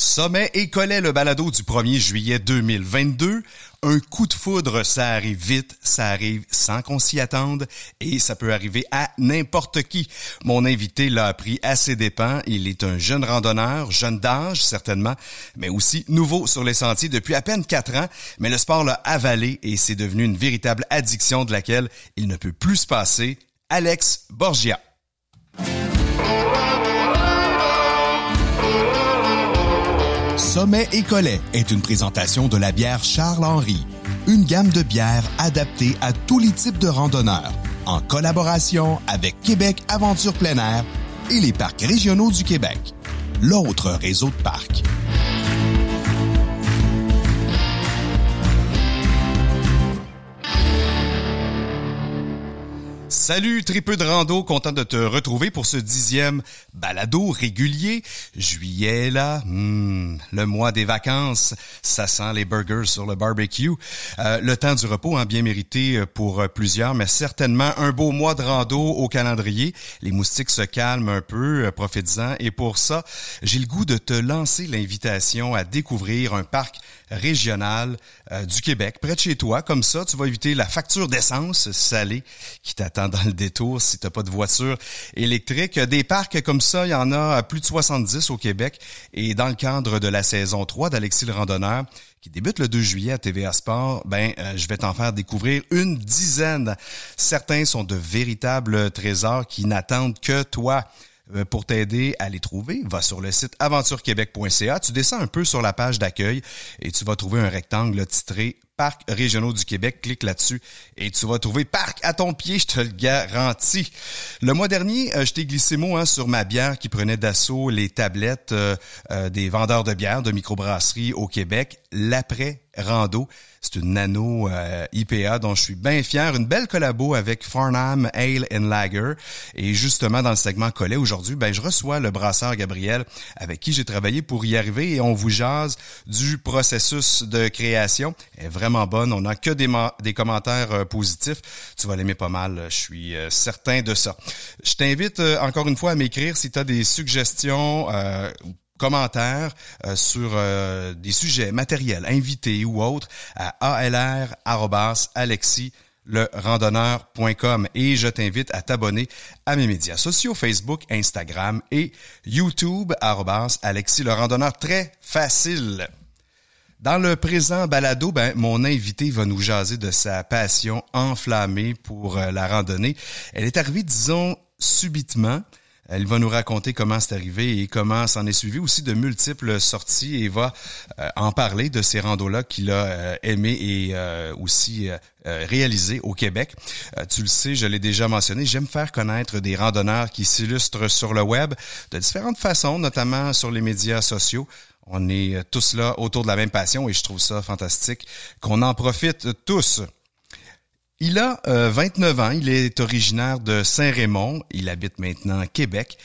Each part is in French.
Sommet et collet le balado du 1er juillet 2022. Un coup de foudre, ça arrive vite, ça arrive sans qu'on s'y attende et ça peut arriver à n'importe qui. Mon invité l'a appris à ses dépens. Il est un jeune randonneur, jeune d'âge certainement, mais aussi nouveau sur les sentiers depuis à peine quatre ans. Mais le sport l'a avalé et c'est devenu une véritable addiction de laquelle il ne peut plus se passer. Alex Borgia. Sommet et Collet est une présentation de la bière Charles-Henri, une gamme de bières adaptée à tous les types de randonneurs, en collaboration avec Québec Aventure Plein Air et les parcs régionaux du Québec, l'autre réseau de parcs. Salut, tripeux de rando, content de te retrouver pour ce dixième balado régulier. Juillet là, hmm, le mois des vacances, ça sent les burgers sur le barbecue. Euh, le temps du repos, hein, bien mérité pour plusieurs, mais certainement un beau mois de rando au calendrier. Les moustiques se calment un peu, euh, profites-en. Et pour ça, j'ai le goût de te lancer l'invitation à découvrir un parc régional euh, du Québec, près de chez toi. Comme ça, tu vas éviter la facture d'essence salée qui t'attend dans le détour si tu n'as pas de voiture électrique. Des parcs comme ça, il y en a plus de 70 au Québec. Et dans le cadre de la saison 3 d'Alexis le Randonneur, qui débute le 2 juillet à TVA Sport, ben euh, je vais t'en faire découvrir une dizaine. Certains sont de véritables trésors qui n'attendent que toi. Euh, pour t'aider à les trouver, va sur le site aventurequebec.ca. Tu descends un peu sur la page d'accueil et tu vas trouver un rectangle titré Parcs régionaux du Québec. Clique là-dessus et tu vas trouver Parc à ton pied, je te le garantis. Le mois dernier, euh, je t'ai glissé mot hein, sur ma bière qui prenait d'assaut les tablettes euh, des vendeurs de bière de microbrasserie au Québec. L'après rando. C'est une nano euh, IPA dont je suis bien fier. Une belle collabo avec Farnham Ale and Lager. Et justement, dans le segment collet aujourd'hui, ben, je reçois le brasseur Gabriel avec qui j'ai travaillé pour y arriver et on vous jase du processus de création. On n'a que des, commentaires euh, positifs. Tu vas l'aimer pas mal. Je suis euh, certain de ça. Je t'invite encore une fois à m'écrire si tu as des suggestions commentaires euh, sur euh, des sujets matériels, invités ou autres, à alr.alexis le randonneur.com et je t'invite à t'abonner à mes médias sociaux Facebook, Instagram et YouTube Alexis le randonneur très facile. Dans le présent balado, ben, mon invité va nous jaser de sa passion enflammée pour euh, la randonnée. Elle est arrivée, disons, subitement. Elle va nous raconter comment c'est arrivé et comment s'en est suivi aussi de multiples sorties et va euh, en parler de ces randos-là qu'il a euh, aimé et aussi réalisé au Québec. tu le sais, je l'ai déjà mentionné, j'aime faire connaître des randonneurs qui s'illustrent sur le web de différentes façons, notamment sur les médias sociaux. On est tous là autour de la même passion et je trouve ça fantastique qu'on en profite tous. Il a 29 euh, ans, il est originaire de Saint-Raymond, il habite maintenant Québec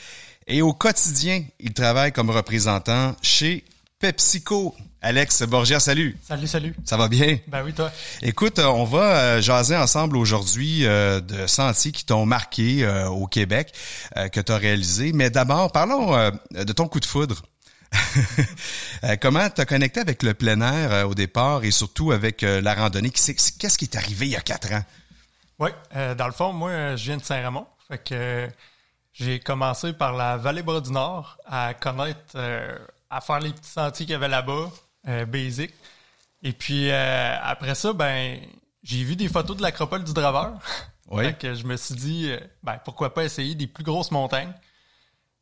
et au quotidien, il travaille comme représentant chez PepsiCo. Alex Borgia, salut. Salut, salut. Ça va bien? Ben oui, toi. Écoute, euh, on va euh, jaser ensemble aujourd'hui de sentiers qui t'ont marqué au Québec, que tu as réalisé. Mais d'abord, parlons de ton coup de foudre. Euh, comment tu as connecté avec le plein air euh, au départ et surtout avec euh, la randonnée? Qu'est-ce qui est arrivé il y a quatre ans? Oui, dans le fond, moi, je viens de. Fait que j'ai commencé par la vallée Bras du Nord à connaître, à faire les petits sentiers qu'il y avait là-bas, basic. Et puis après ça, ben j'ai vu des photos de l'acropole du Draveur. Oui. fait que je me suis dit, ben pourquoi pas essayer des plus grosses montagnes.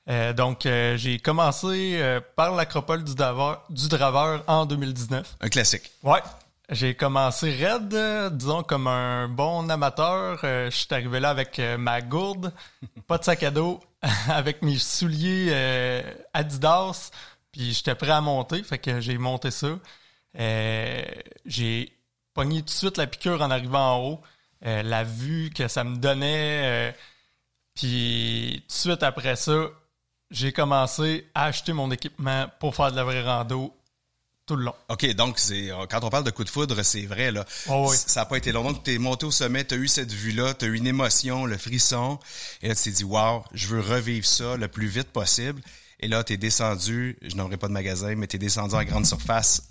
Euh, donc, euh, j'ai commencé euh, par l'acropole du, du Draveur en 2019. Un classique. Ouais. J'ai commencé raide, disons, comme un bon amateur. je suis arrivé là avec ma gourde, pas de sac à dos, avec mes souliers Adidas, puis j'étais prêt à monter, fait que j'ai monté ça. j'ai pogné tout de suite la piqûre en arrivant en haut. la vue que ça me donnait... Puis tout de suite après ça, j'ai commencé à acheter mon équipement pour faire de la vraie rando tout le long. OK, donc c'est euh, quand on parle de coup de foudre, c'est vrai là. Oh oui. Ça n'a pas été long. Donc tu es monté au sommet, tu as eu cette vue-là, tu as eu une émotion, le frisson et là tu t'es dit "Wow, je veux revivre ça le plus vite possible." Et là, tu es descendu, je n'aurai pas de magasin, mais tu es descendu en grande surface.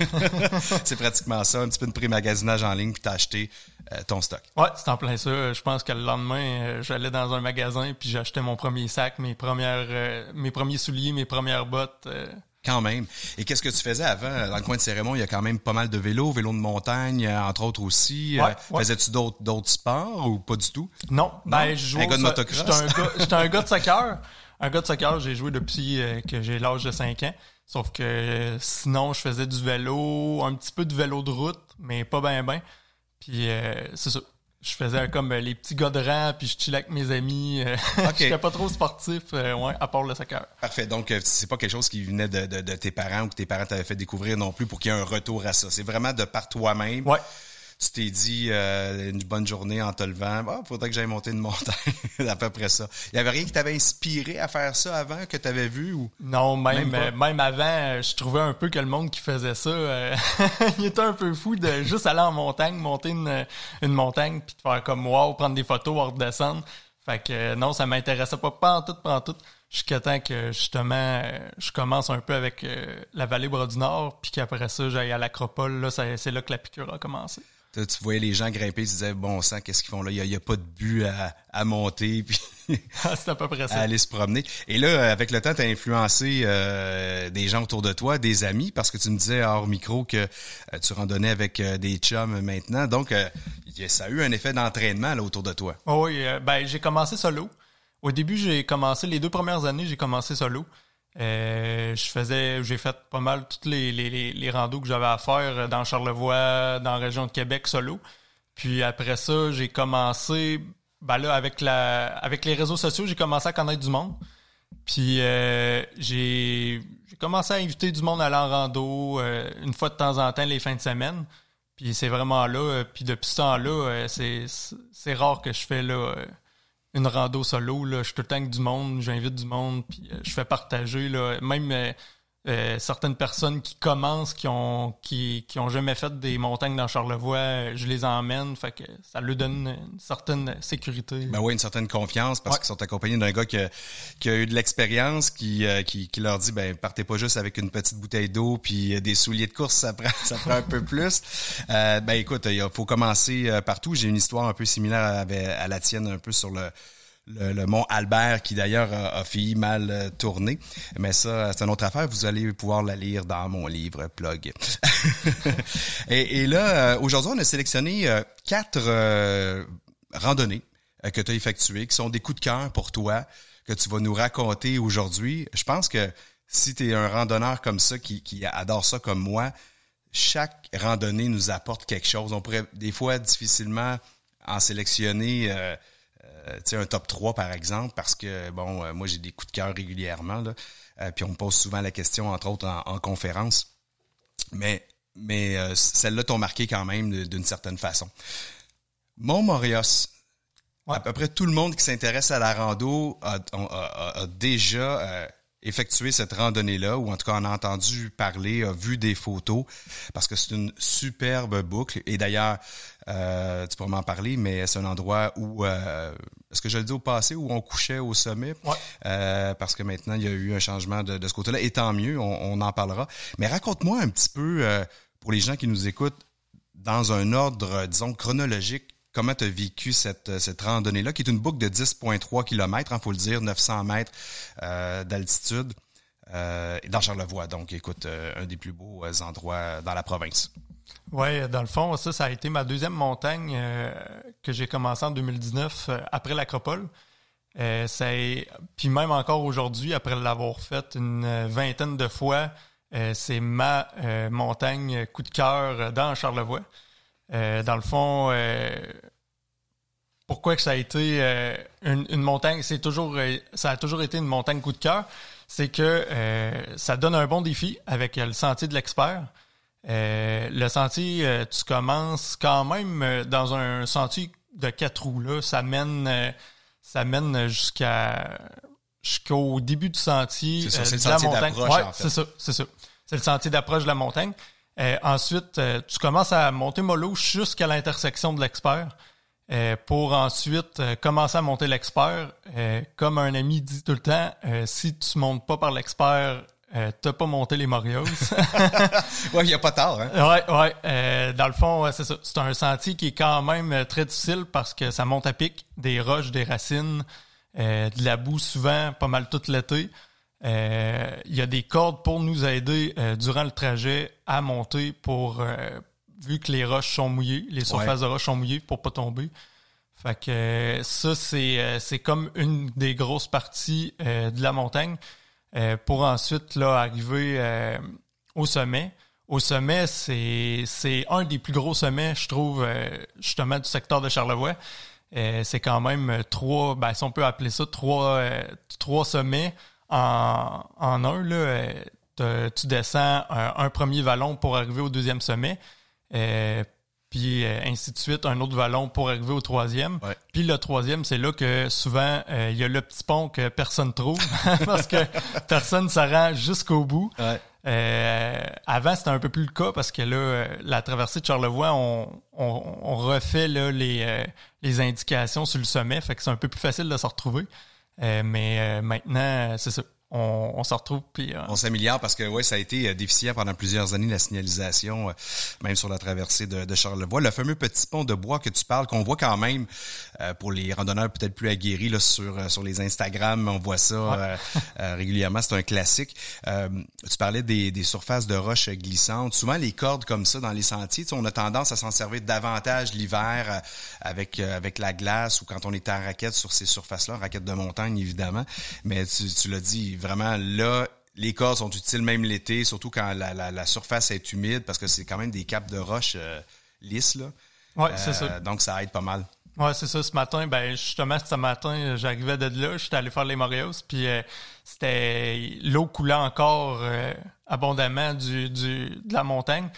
c'est pratiquement ça, un petit peu de pré-magasinage en ligne, puis tu as acheté euh, ton stock. Ouais, c'est en plein ça. Je pense que le lendemain, euh, j'allais dans un magasin, puis j'achetais mon premier sac, mes premières, euh, mes premiers souliers, mes premières bottes. Quand même. Et qu'est-ce que tu faisais avant? Dans le coin de Cérémon, il y a quand même pas mal de vélos, vélos de montagne, entre autres aussi. Ouais, Faisais-tu d'autres, d'autres sports ou pas du tout? Non. Ben, je jouais un gars de motocross? J'étais un, gars de soccer. Un gars de soccer, j'ai joué depuis que j'ai l'âge de 5 ans. Sauf que sinon, je faisais du vélo, un petit peu de vélo de route, mais pas bien, bien. Puis c'est ça je faisais comme les petits gars de rang, puis je chillais avec mes amis. Okay. J'étais pas trop sportif, ouais, à part le soccer. Parfait. Donc, c'est pas quelque chose qui venait de, de, de tes parents ou que tes parents t'avaient fait découvrir non plus pour qu'il y ait un retour à ça. C'est vraiment de par toi-même. Ouais tu t'es dit euh, une bonne journée en te levant, bah, faudrait que j'aille monter une montagne, à peu près ça. Il y avait rien qui t'avait inspiré à faire ça avant que tu avais vu ou? Non, même même, avant, euh, je trouvais un peu que le monde qui faisait ça, euh, il était un peu fou de juste aller en montagne, monter une, une montagne puis de faire comme wow, prendre des photos, redescendre. Fait que non, ça m'intéressait pas pas en tout, pas en tout jusqu'à temps que justement je commence un peu avec la vallée Bras du Nord, puis qu'après ça j'aille à l'acropole, là c'est là que la piqûre a commencé tu voyais les gens grimper, tu disais bon sang, qu'est-ce qu'ils font là? Il y, a, pas de but à, à monter, puis ah, c'est à peu près ça. aller se promener. Et là, avec le temps, tu as influencé euh, des gens autour de toi, des amis, parce que tu me disais hors micro que euh, tu randonnais avec euh, des chums maintenant. Donc, ça a eu un effet d'entraînement là autour de toi. Oh oui, ben j'ai commencé solo. Au début, j'ai commencé les deux premières années, j'ai commencé solo. Euh, je faisais, j'ai fait pas mal toutes les, les, les randos que j'avais à faire dans Charlevoix, dans la région de Québec solo. Puis après ça, j'ai commencé, ben là, avec la, avec les réseaux sociaux, j'ai commencé à connaître du monde. Puis euh, j'ai, commencé à inviter du monde à aller en rando euh, une fois de temps en temps les fins de semaine. Puis c'est vraiment là. Puis depuis ce temps-là, c'est, c'est rare que je fais là une rando solo, là, je suis tout du monde, j'invite du monde, puis euh, je fais partager, là, même euh, euh, certaines personnes qui commencent, qui ont qui, qui ont jamais fait des montagnes dans Charlevoix, je les emmène, fait que ça leur donne une certaine sécurité. Ben oui, une certaine confiance parce qu'ils sont accompagnés d'un gars qui a, qui a eu de l'expérience, qui, qui, qui leur dit ben partez pas juste avec une petite bouteille d'eau puis des souliers de course, ça prend ça prend un peu plus. ben écoute, il faut commencer partout. J'ai une histoire un peu similaire à, à la tienne, un peu sur le le, mont Albert, qui d'ailleurs a, failli mal euh, tourner. Mais ça, c'est une autre affaire. Vous allez pouvoir la lire dans mon livre Plug. et, là, euh, aujourd'hui, on a sélectionné euh, quatre randonnées que tu as effectuées, qui sont des coups de cœur pour toi, que tu vas nous raconter aujourd'hui. Je pense que si tu es un randonneur comme ça, qui, qui adore ça comme moi, chaque randonnée nous apporte quelque chose. On pourrait des fois difficilement en sélectionner un top 3 par exemple, parce que bon, euh, moi j'ai des coups de cœur régulièrement, là, euh, puis on me pose souvent la question, entre autres en, conférence. Mais, mais celles-là t'ont marqué quand même d'une certaine façon. Mont Morios, à peu près tout le monde qui s'intéresse à la rando a, a déjà effectué cette randonnée-là, ou en tout cas en a entendu parler, a vu des photos, parce que c'est une superbe boucle. Et d'ailleurs, euh, tu pourras m'en parler, mais c'est un endroit où, euh, est-ce que je le dis au passé, où on couchait au sommet? Euh, parce que maintenant, il y a eu un changement de, ce côté-là, et tant mieux, on, on en parlera. Mais raconte-moi un petit peu, euh, pour les gens qui nous écoutent, dans un ordre, disons, chronologique, Comment tu as vécu cette, cette randonnée-là, qui est une boucle de 10,3 km, il faut le dire, 900 mètres euh, d'altitude, euh, dans Charlevoix. Donc, écoute, euh, un des plus beaux euh, endroits dans la province. Oui, dans le fond, ça, ça a été ma deuxième montagne que j'ai commencé en 2019 après l'Acropole. puis même encore aujourd'hui, après l'avoir faite une vingtaine de fois, c'est ma montagne coup de cœur dans Charlevoix. Euh, dans le fond, euh, pourquoi que ça a été euh, une, montagne, c'est toujours, ça a toujours été une montagne coup de cœur, c'est que ça donne un bon défi avec le sentier de l'expert. le sentier, tu commences quand même dans un sentier de quatre roues là, ça mène, ça mène jusqu'à jusqu'au début du sentier. C'est ça, c'est le sentier d'approche. c'est ça, c'est ça. C'est le sentier d'approche de la montagne. Euh, ensuite, euh, tu commences à monter mollo jusqu'à l'intersection de l'expert. pour ensuite commencer à monter l'expert. comme un ami dit tout le temps, si tu montes pas par l'expert, euh, t'as pas monté les Morios. ouais, il n'y a pas tard. Hein? Ouais, ouais. Euh, dans le fond, c'est ça. C'est un sentier qui est quand même euh, très difficile parce que ça monte à pic, des roches, des racines, de la boue souvent, pas mal toute l'été. Il y a des cordes pour nous aider durant le trajet à monter pour vu que les roches sont mouillées, les surfaces de roches sont mouillées pour pas tomber. Fait que ça, c'est c'est comme une des grosses parties de la montagne. Euh, pour ensuite là, arriver euh, au sommet. Au sommet, c'est, c'est un des plus gros sommets, je trouve, euh, justement, du secteur de Charlevoix. c'est quand même trois, ben, si on peut appeler ça, trois, trois sommets en, en un. Là, tu descends un, un, premier vallon pour arriver au deuxième sommet puis euh, ainsi de suite, un autre vallon pour arriver au troisième. Puis le troisième, c'est là que souvent, euh, il y a le petit pont que personne trouve parce que personne ne rend jusqu'au bout. Euh, avant, c'était un peu plus le cas parce que là, la traversée de Charlevoix, on, on, refait là, les, les indications sur le sommet, fait que c'est un peu plus facile de se retrouver. Mais maintenant, c'est ça on, on se retrouve puis euh, on s'améliore parce que ouais ça a été euh, déficient pendant plusieurs années la signalisation euh, même sur la traversée de, de, Charlevoix. Le fameux petit pont de bois que tu parles qu'on voit quand même pour les randonneurs peut-être plus aguerris là sur sur les Instagram on voit ça régulièrement c'est un classique. Tu parlais des, des surfaces de roches glissantes. Souvent les cordes comme ça dans les sentiers on a tendance à s'en servir davantage l'hiver avec avec la glace ou quand on est en raquette sur ces surfaces là raquette de montagne évidemment. Mais tu, tu l'as dit vraiment là, les cordes sont utiles même l'été, surtout quand la, surface est humide, parce que c'est quand même des capes de roche euh, lisses. Là. Ouais, c'est ça. Euh, donc ça aide pas mal. Ouais, c'est ça. Ce matin, ben justement, ce matin, j'arrivais de là, j'étais allé faire les Moreos, puis euh, c'était l'eau coulait encore abondamment du, du, de la montagne.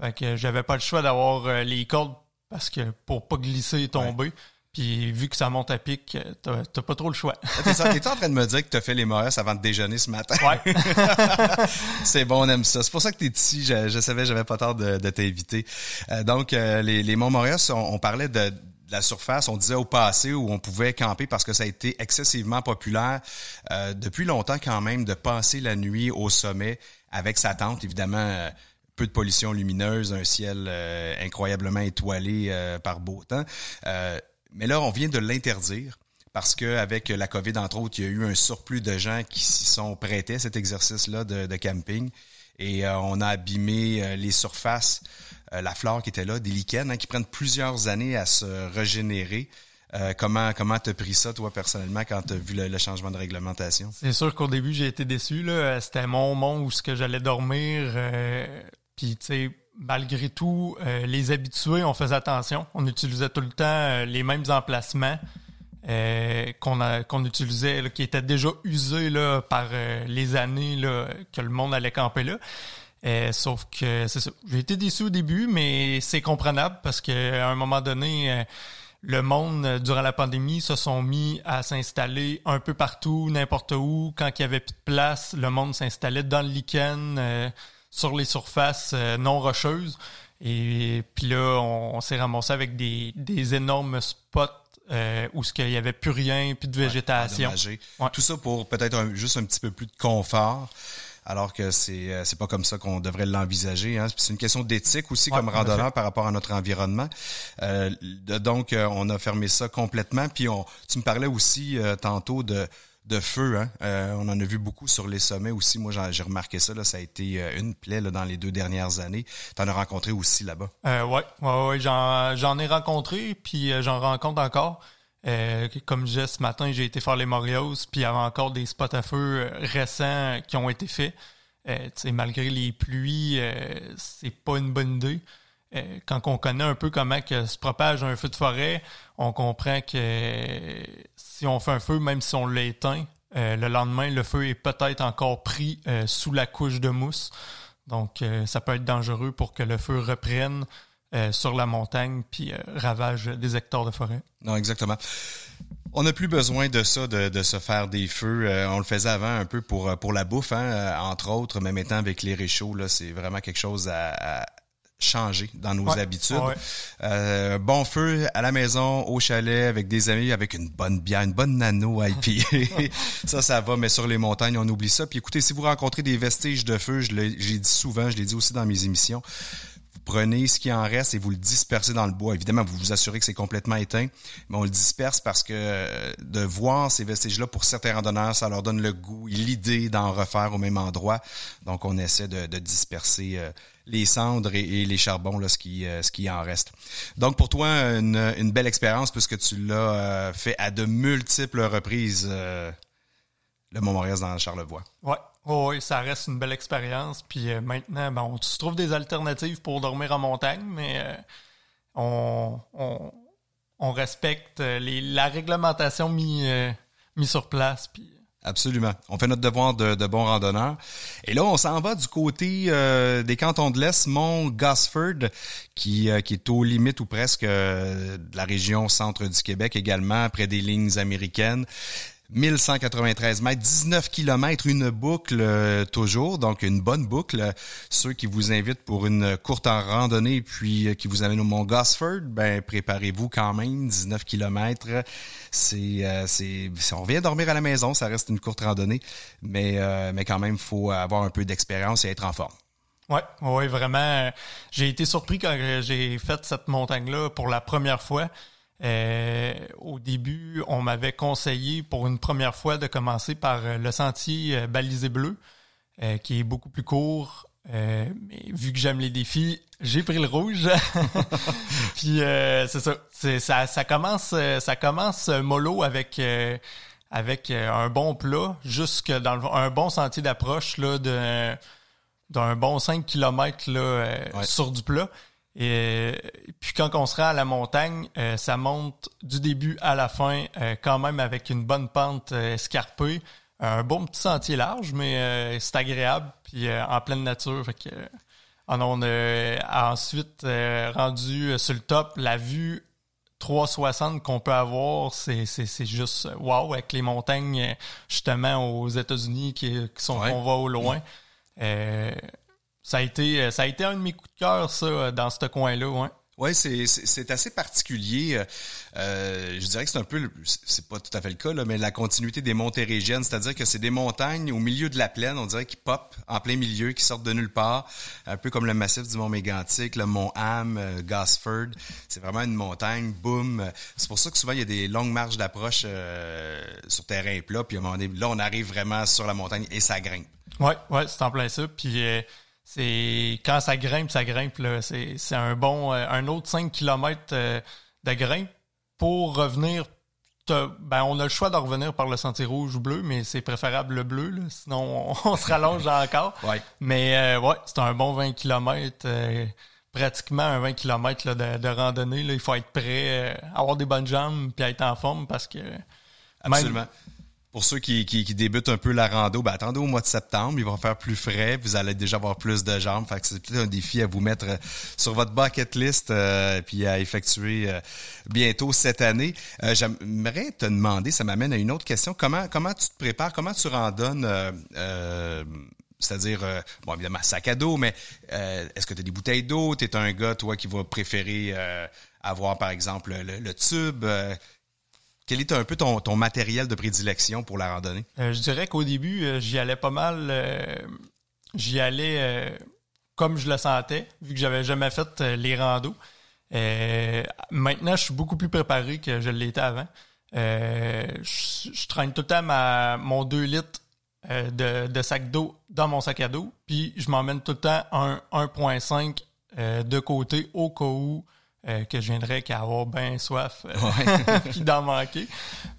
Fait que j'avais pas le choix d'avoir les cordes parce que pour pas glisser et tomber. Puis vu que ça monte à pic, t'as pas trop le choix. Ah, t'es en train de me dire que t'as fait les Moresses avant de déjeuner ce matin? Ouais. c'est bon, on aime ça. C'est pour ça que t'es ici. Je, je savais, j'avais pas tort de, t'inviter. Euh, donc, euh, les, les Monts Moresses, on, parlait de, la surface, on disait au passé où on pouvait camper parce que ça a été excessivement populaire euh, depuis longtemps quand même de passer la nuit au sommet avec sa tente, évidemment peu de pollution lumineuse, un ciel incroyablement étoilé par beau temps. Mais là, on vient de l'interdire parce qu'avec la COVID, entre autres, il y a eu un surplus de gens qui s'y sont prêtés à cet exercice-là de, camping. Et euh, on a abîmé euh, les surfaces, euh, la flore qui était là, des lichens hein, qui prennent plusieurs années à se régénérer. comment comment t'as pris ça toi personnellement quand t'as vu le, changement de réglementation? C'est sûr qu'au début j'ai été déçu. C'était mon monde où ce que j'allais dormir. Puis tu sais malgré tout, euh, les habitués, on faisait attention. On utilisait tout le temps euh, les mêmes emplacements euh, qu'on utilisait, qui étaient déjà usés là, par les années là, que le monde allait camper là. sauf que c'est ça. J'ai été déçu au début, mais c'est comprenable parce qu'à un moment donné, le monde, durant la pandémie, se sont mis à s'installer un peu partout, n'importe où. Quand il y avait plus de place, le monde s'installait dans le lichen sur les surfaces euh, non rocheuses. Et puis là, on, s'est ramassé avec des, des énormes spots euh, où il n'y avait plus rien, plus de végétation. Tout ça pour peut-être juste un petit peu plus de confort. Alors que c'est euh, c'est pas comme ça qu'on devrait l'envisager. Hein. C'est une question d'éthique aussi comme randonneur par rapport à notre environnement. Euh, donc on a fermé ça complètement. Puis on, tu me parlais aussi tantôt de de feu. Hein? Euh, on en a vu beaucoup sur les sommets aussi. Moi, j'ai remarqué ça. Là, ça a été euh, une plaie dans les deux dernières années. Tu en as rencontré aussi là-bas? Euh, oui, ouais, ouais, j'en ai rencontré, puis euh, j'en rencontre encore. comme je disais ce matin, j'ai été faire les Morios, puis il y avait encore des spots à feu récents qui ont été faits. malgré les pluies, c'est pas une bonne idée. Quand on connaît un peu comment que se propage un feu de forêt, on comprend que si on fait un feu, même si on l'éteint, euh, le lendemain, le feu est peut-être encore pris euh, sous la couche de mousse. Donc, euh, ça peut être dangereux pour que le feu reprenne sur la montagne puis ravage des hectares de forêt. Non, exactement. On n'a plus besoin de ça, de, se faire des feux. on le faisait avant un peu pour, la bouffe, hein, entre autres, mais maintenant avec les réchauds, c'est vraiment quelque chose à changer dans nos habitudes. Euh, bon feu à la maison, au chalet, avec des amis, avec une bonne bière, une bonne nano IP. ça, ça va, mais sur les montagnes, on oublie ça. Puis écoutez, si vous rencontrez des vestiges de feu, je l'ai dit souvent, je l'ai dit aussi dans mes émissions, prenez ce qui en reste et vous le dispersez dans le bois. Évidemment, vous vous assurez que c'est complètement éteint, mais on le disperse parce que euh, de voir ces vestiges-là, pour certains randonneurs, ça leur donne le goût et l'idée d'en refaire au même endroit. Donc, on essaie de, disperser euh, les cendres et, les charbons, là, ce qui, euh, ce qui en reste. Donc, pour toi, une, belle expérience puisque tu l'as fait à de multiples reprises, le Mont-Maurice dans Charlevoix. Ouais, Oh oui, ça reste une belle expérience. Puis euh, maintenant, ben, on se trouve des alternatives pour dormir en montagne, mais euh, on, respecte euh, la réglementation mise mis sur place. Absolument. On fait notre devoir de, de bons randonneurs. Et là, on s'en va du côté des cantons de l'Est, Mont Gosford, qui, qui est aux limites ou presque de la région centre du Québec également, près des lignes américaines. 1193 mètres, 19 kilomètres, une boucle euh, toujours, donc une bonne boucle. Ceux qui vous invitent pour une courte randonnée puis euh, qui vous amènent au Mont Gosford, ben préparez-vous quand même, 19 kilomètres. C'est, euh, on revient dormir à la maison, ça reste une courte randonnée, mais, mais quand même, faut avoir un peu d'expérience et être en forme. Ouais, ouais, vraiment. J'ai été surpris quand j'ai fait cette montagne-là pour la première fois. Euh, au début, on m'avait conseillé pour une première fois de commencer par euh, le sentier euh, balisé bleu, qui est beaucoup plus court. mais vu que j'aime les défis, j'ai pris le rouge. Puis c'est ça, ça, ça commence, ça commence mollo avec avec un bon plat, jusque dans un bon sentier d'approche là de d'un bon 5 km là, sur du plat. Et, puis quand on sera à la montagne, euh, ça monte du début à la fin, euh, quand même avec une bonne pente euh, escarpée. Un bon petit sentier large, mais c'est agréable, puis en pleine nature. Fait que, on a ensuite rendu sur le top la vue 360 qu'on peut avoir, c'est, juste wow avec les montagnes justement aux États-Unis qui, sont qu'on voit au loin. Ça a été, euh, ça a été un de mes coups de cœur, ça, euh, dans ce coin-là, ouais. Oui, c'est assez particulier. Euh, je dirais que c'est un peu, c'est pas tout à fait le cas, là, mais la continuité des Montérégiennes, c'est-à-dire que c'est des montagnes au milieu de la plaine, on dirait, qui pop en plein milieu, qui sortent de nulle part, un peu comme le massif du Mont Mégantic, le Mont Ham, Gosford. C'est vraiment une montagne, boum. C'est pour ça que souvent il y a des longues marches d'approche sur terrain plat, puis à un moment donné, là on arrive vraiment sur la montagne et ça grimpe. Ouais, ouais, c'est en plein ça. Puis c'est quand ça grimpe, ça grimpe. Là. C'est, c'est un bon euh, un autre 5 km euh, de grimpe pour revenir. Ben, on a le choix de revenir par le sentier rouge ou bleu, mais c'est préférable le bleu, là, sinon on, se rallonge encore. Ouais. Mais euh, ouais, c'est un bon 20 km, pratiquement un 20 km de, de, randonnée. Là. Il faut être prêt, avoir des bonnes jambes puis être en forme parce que Absolument. Pour ceux qui, qui, débutent un peu la rando, ben attendez au mois de septembre, il va faire plus frais, vous allez déjà avoir plus de jambes. Fait c'est peut-être un défi à vous mettre euh, sur votre bucket list euh, puis à effectuer euh, bientôt cette année. J'aimerais te demander, ça m'amène à une autre question. Comment comment tu te prépares, comment tu randonnes c'est-à-dire, bon, évidemment, sac à dos, mais est-ce que tu as des bouteilles d'eau? Tu es un gars, toi, qui va préférer avoir, par exemple, le tube? Quel est un peu ton, matériel de prédilection pour la randonnée? Euh, je dirais qu'au début, euh, j'y allais pas mal. Euh, j'y allais comme je le sentais, vu que j'avais jamais fait les randos. maintenant, je suis beaucoup plus préparé que je l'étais avant. Je, traîne tout le temps ma, mon 2 litres de, de, sac d'eau dans mon sac à dos, puis je m'emmène tout le temps un 1.5 de côté au cas où euh, que je viendrais qu'à avoir bien soif euh, puis d'en manquer.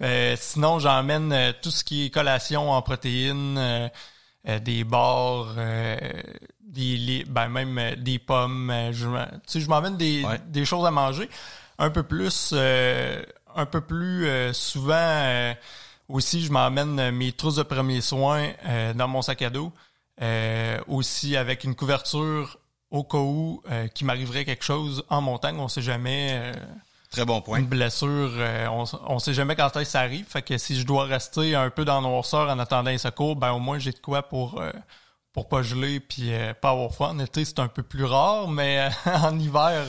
Euh, sinon, j'emmène tout ce qui est collation en protéines, des bars, des ben même des pommes. je, tu sais, je m'emmène des, des choses à manger. Un peu plus, un peu plus souvent aussi, je m'emmène mes trousses de premiers soins dans mon sac à dos. aussi avec une couverture au cas où euh, qu'il m'arriverait quelque chose en montagne, on sait jamais. Euh, Très bon point. Une blessure, euh, on, on sait jamais quand ça arrive. Fait que si je dois rester un peu dans noirceur en attendant un secours, ben au moins j'ai de quoi pour pour pas geler puis pas avoir froid. En été, c'est un peu plus rare, mais en hiver...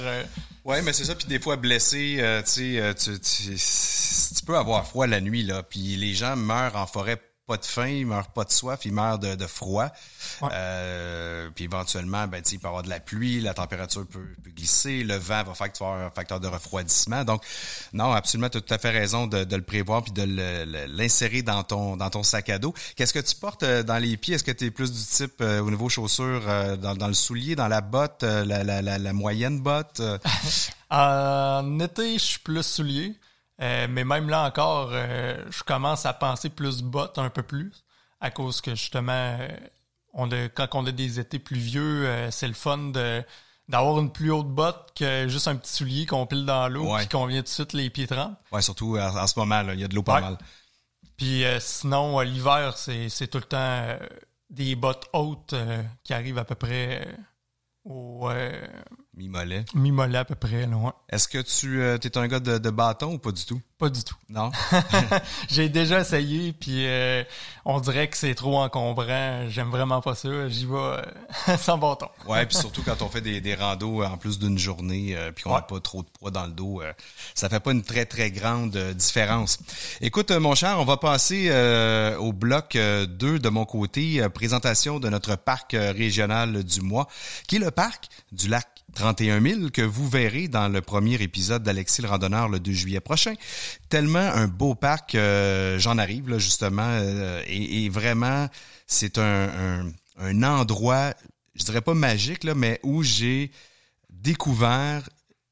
Ouais, mais c'est ça. Puis des fois blessé, tu sais, tu, tu, peux avoir froid la nuit là. Puis les gens meurent en forêt pas de faim, il meurt pas de soif, il meurt de, froid. Euh, puis éventuellement, ben, il peut y avoir de la pluie, la température peut, glisser, le vent va faire que tu vas avoir un facteur de refroidissement. Donc, non, absolument, tu as tout à fait raison de, le prévoir puis de l'insérer dans ton dans ton sac à dos. Qu'est-ce que tu portes euh, dans les pieds? Est-ce que tu es plus du type euh, au niveau chaussures, dans, le soulier, dans la botte, la, la, la, moyenne botte? en été, je suis plus soulier. Euh, mais même là encore, euh, je commence à penser plus bottes un peu plus, à cause que justement, euh, on a, quand on a des étés pluvieux, c'est le fun de d'avoir une plus haute botte que juste un petit soulier qu'on pile dans l'eau puis qu'on vient tout de suite les pieds trempés. Ouais, surtout en, ce moment, il y a de l'eau pas mal. Puis sinon, l'hiver, c'est tout le temps des bottes hautes qui arrivent à peu près au Mi-mollet. Mi-mollet à peu près, là, Est-ce que tu euh, es un gars de, de, bâton ou pas du tout? Pas du tout. Non? J'ai déjà essayé, puis euh, on dirait que c'est trop encombrant. J'aime vraiment pas ça. J'y vais euh, sans bâton. ouais, puis surtout quand on fait des, des randos en plus d'une journée, puis qu'on n'a pas trop de poids dans le dos, ça fait pas une très, très grande différence. Écoute, mon cher, on va passer au bloc 2 de mon côté, présentation de notre parc régional du mois, qui est le parc du lac 31 000 que vous verrez dans le premier épisode d'Alexis le randonneur le 2 juillet prochain. Tellement un beau parc, euh, j'en arrive là justement, euh, et, vraiment c'est un, un, endroit, je dirais pas magique là, mais où j'ai découvert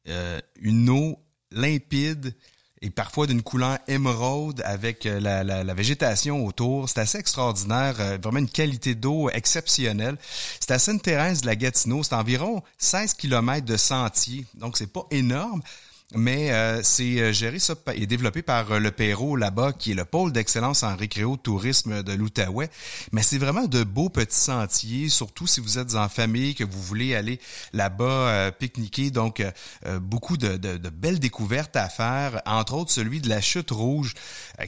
euh, une eau limpide et parfois d'une couleur émeraude avec euh, la, la, végétation autour. C'est assez extraordinaire, euh, vraiment une qualité d'eau exceptionnelle. C'est à Sainte-Thérèse de la Gatineau, c'est environ 16 km de sentier, donc c'est pas énorme, mais euh, c'est euh, géré ça et développé par euh, le Perrault là-bas, qui est le pôle d'excellence en récréo tourisme de l'Outaouais. Mais c'est vraiment de beaux petits sentiers, surtout si vous êtes en famille, que vous voulez aller là-bas pique-niquer. Donc, beaucoup de, belles découvertes à faire, entre autres celui de la Chute Rouge,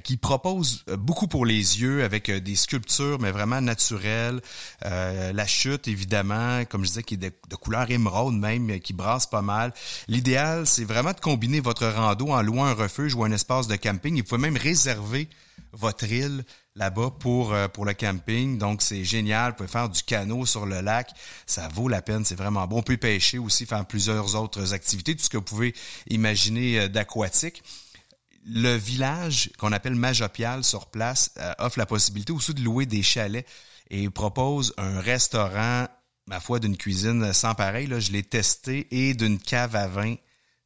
qui propose beaucoup pour les yeux avec des sculptures, mais vraiment naturelles. la chute, évidemment, comme je disais, qui est de couleur émeraude même, qui brasse pas mal. L'idéal, c'est vraiment de combiner votre rando en louant un refuge ou un espace de camping. Il faut même réserver votre île là-bas pour euh, pour le camping. Donc c'est génial. Vous pouvez faire du canot sur le lac. Ça vaut la peine. C'est vraiment bon. On peut pêcher aussi, faire plusieurs autres activités, tout ce que vous pouvez imaginer euh, d'aquatique. Le village qu'on appelle Majopial sur place euh, offre la possibilité aussi de louer des chalets et propose un restaurant, ma foi, d'une cuisine sans pareil. Là, je l'ai testé et d'une cave à vin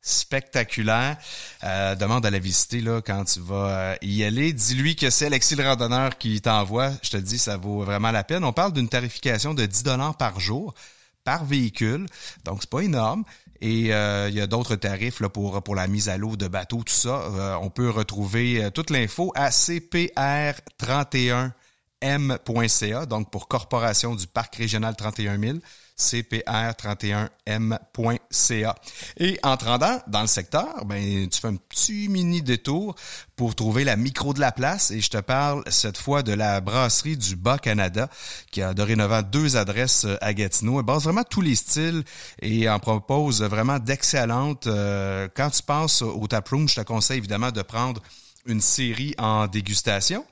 spectaculaire. Euh, demande à la visiter là, quand tu vas euh, y aller. Dis-lui que c'est Alexis le randonneur qui t'envoie. Je te dis, ça vaut vraiment la peine. On parle d'une tarification de 10 dollars par jour par véhicule. Donc, c'est pas énorme. Et euh, il y a d'autres tarifs là, pour, pour la mise à l'eau de bateaux, tout ça. on peut retrouver toute l'info à cpr31m.ca, donc pour Corporation du Parc régional 31 000 cpr31m.ca. Et en te dans le secteur, ben, tu fais un petit mini détour pour trouver la micro de la place et je te parle cette fois de la brasserie du Bas-Canada qui a dorénavant deux adresses à Gatineau. Elle base vraiment tous les styles et en propose vraiment d'excellentes. Euh, quand tu penses au taproom, je te conseille évidemment de prendre une série en dégustation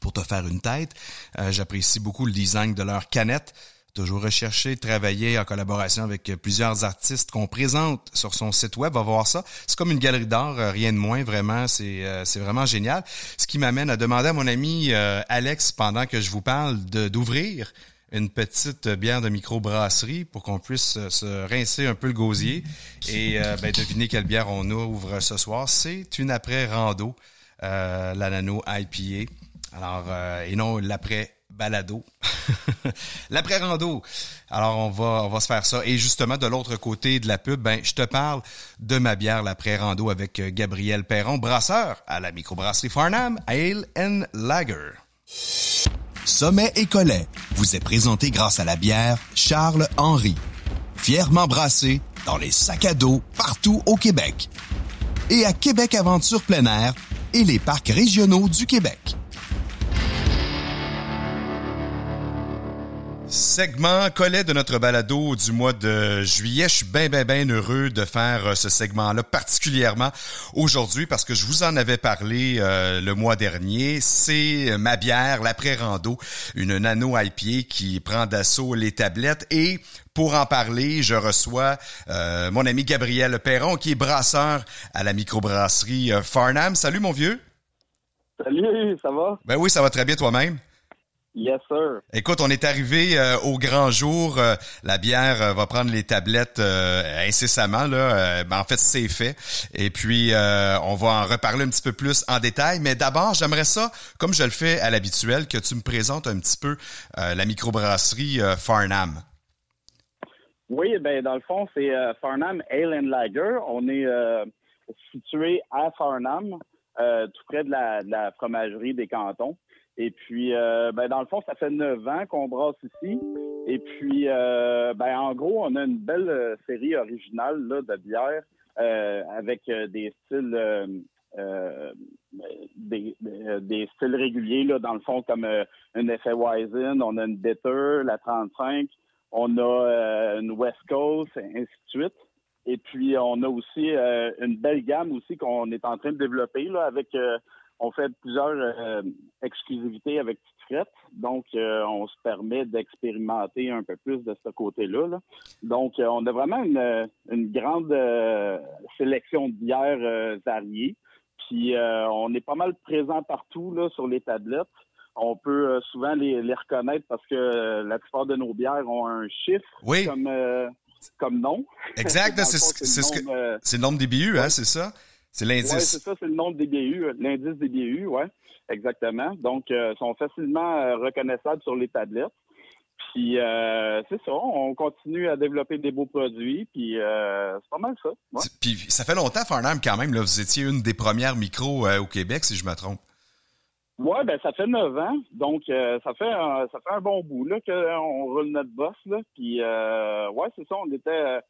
pour te faire une tête. Euh, j'apprécie beaucoup le design de leur canette toujours recherché, travaillé en collaboration avec plusieurs artistes qu'on présente sur son site web. Va voir ça. C'est comme une galerie d'art, euh, rien de moins. Vraiment, c'est euh, c'est vraiment génial. Ce qui m'amène à demander à mon ami euh, Alex, pendant que je vous parle, d'ouvrir une petite bière de microbrasserie pour qu'on puisse se rincer un peu le gosier et ben, deviner quelle bière on ouvre ce soir. C'est une après rando, la Nano IPA. Alors et non l'après L'après-rando. Alors, on va, on va se faire ça. Et justement, de l'autre côté de la pub, ben, je te parle de ma bière, l'après-rando avec euh, Gabriel Perron, brasseur à la microbrasserie Farnham, Ale and Lager. Sommet et Collet vous est présenté grâce à la bière Charles Henry. Fièrement brassé dans les sacs à dos partout au Québec. Et à Québec Aventure plein air et les parcs régionaux du Québec. Segment collet de notre balado du mois de juillet. Je suis bien, bien, bien heureux de faire euh, ce segment-là, particulièrement aujourd'hui, parce que je vous en avais parlé euh, le mois dernier. C'est ma bière, l'après-rando, une nano IPA qui prend d'assaut les tablettes. Et pour en parler, je reçois euh, mon ami Gabriel Perron, qui est brasseur à la microbrasserie Farnham. Salut, mon vieux. Salut, ça va? Ben oui, ça va très bien toi-même. Yes, sir. Écoute, on est arrivé euh, au grand jour. Euh, la bière euh, va prendre les tablettes incessamment. Là. Ben, en fait, c'est fait. Et puis, on va en reparler un petit peu plus en détail. Mais d'abord, j'aimerais ça, comme je le fais à l'habituel, que tu me présentes un petit peu la microbrasserie Farnham. Oui, ben dans le fond, c'est Farnham Ale and Lager. On est situé à Farnham, tout près de la, de la fromagerie des cantons. Et puis, euh, ben, dans le fond, ça fait neuf ans qu'on brasse ici. Et puis, euh, ben, en gros, on a une belle euh, série originale là, de bières avec des styles des, styles réguliers, là, dans le fond, comme une effet Weizen, on a une Bitter, la 35, on a une West Coast, ainsi de suite. Et puis, on a aussi une belle gamme aussi qu'on est en train de développer là, avec on fait plusieurs euh, exclusivités avec Petite donc euh, on se permet d'expérimenter un peu plus de ce côté-là. Donc, euh, on a vraiment une, grande sélection de bières variées. Puis, on est pas mal présent partout là, sur les tablettes. On peut souvent les, reconnaître parce que la plupart de nos bières ont un chiffre comme, comme nom. Exact, c'est le nombre des BU, hein, c'est ça? C'est l'indice. Oui, c'est ça, c'est le nom des BU, euh, l'indice des BU, oui, exactement. Donc, euh, sont facilement euh, reconnaissables sur les tablettes. Puis c'est ça, on continue à développer des beaux produits, puis c'est pas mal ça. Puis ça fait longtemps, Farnham, quand même, là, vous étiez une des premières micros au Québec, si je me trompe. Oui, ben ça fait neuf ans, donc ça fait un, ça fait un bon bout là qu'on roule notre boss là. Puis ouais, c'est ça, on était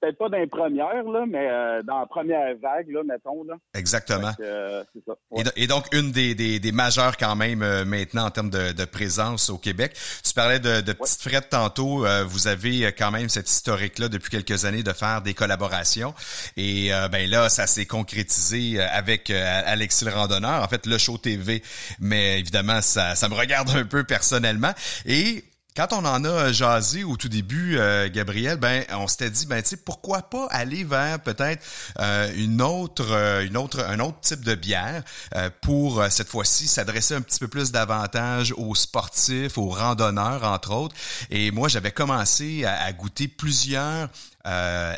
peut-être pas dans les premières, là, mais euh, dans la première vague, là, mettons. Là. Exactement. Euh, ça. et, donc, une des, des, des majeures quand même euh, maintenant en termes de, de, présence au Québec. Tu parlais de, de petites frettes tantôt. vous avez quand même cette historique-là depuis quelques années de faire des collaborations. Et ben là, ça s'est concrétisé avec Alexis le Randonneur, en fait, le show TV. Mais évidemment, ça, ça me regarde un peu personnellement. Et quand on en a jasé au tout début, euh, Gabriel, ben on s'était dit, ben tu pourquoi pas aller vers peut-être euh, une autre, euh, une autre, un autre type de bière pour cette fois-ci s'adresser un petit peu plus davantage aux sportifs, aux randonneurs entre autres. Et moi, j'avais commencé à, à goûter plusieurs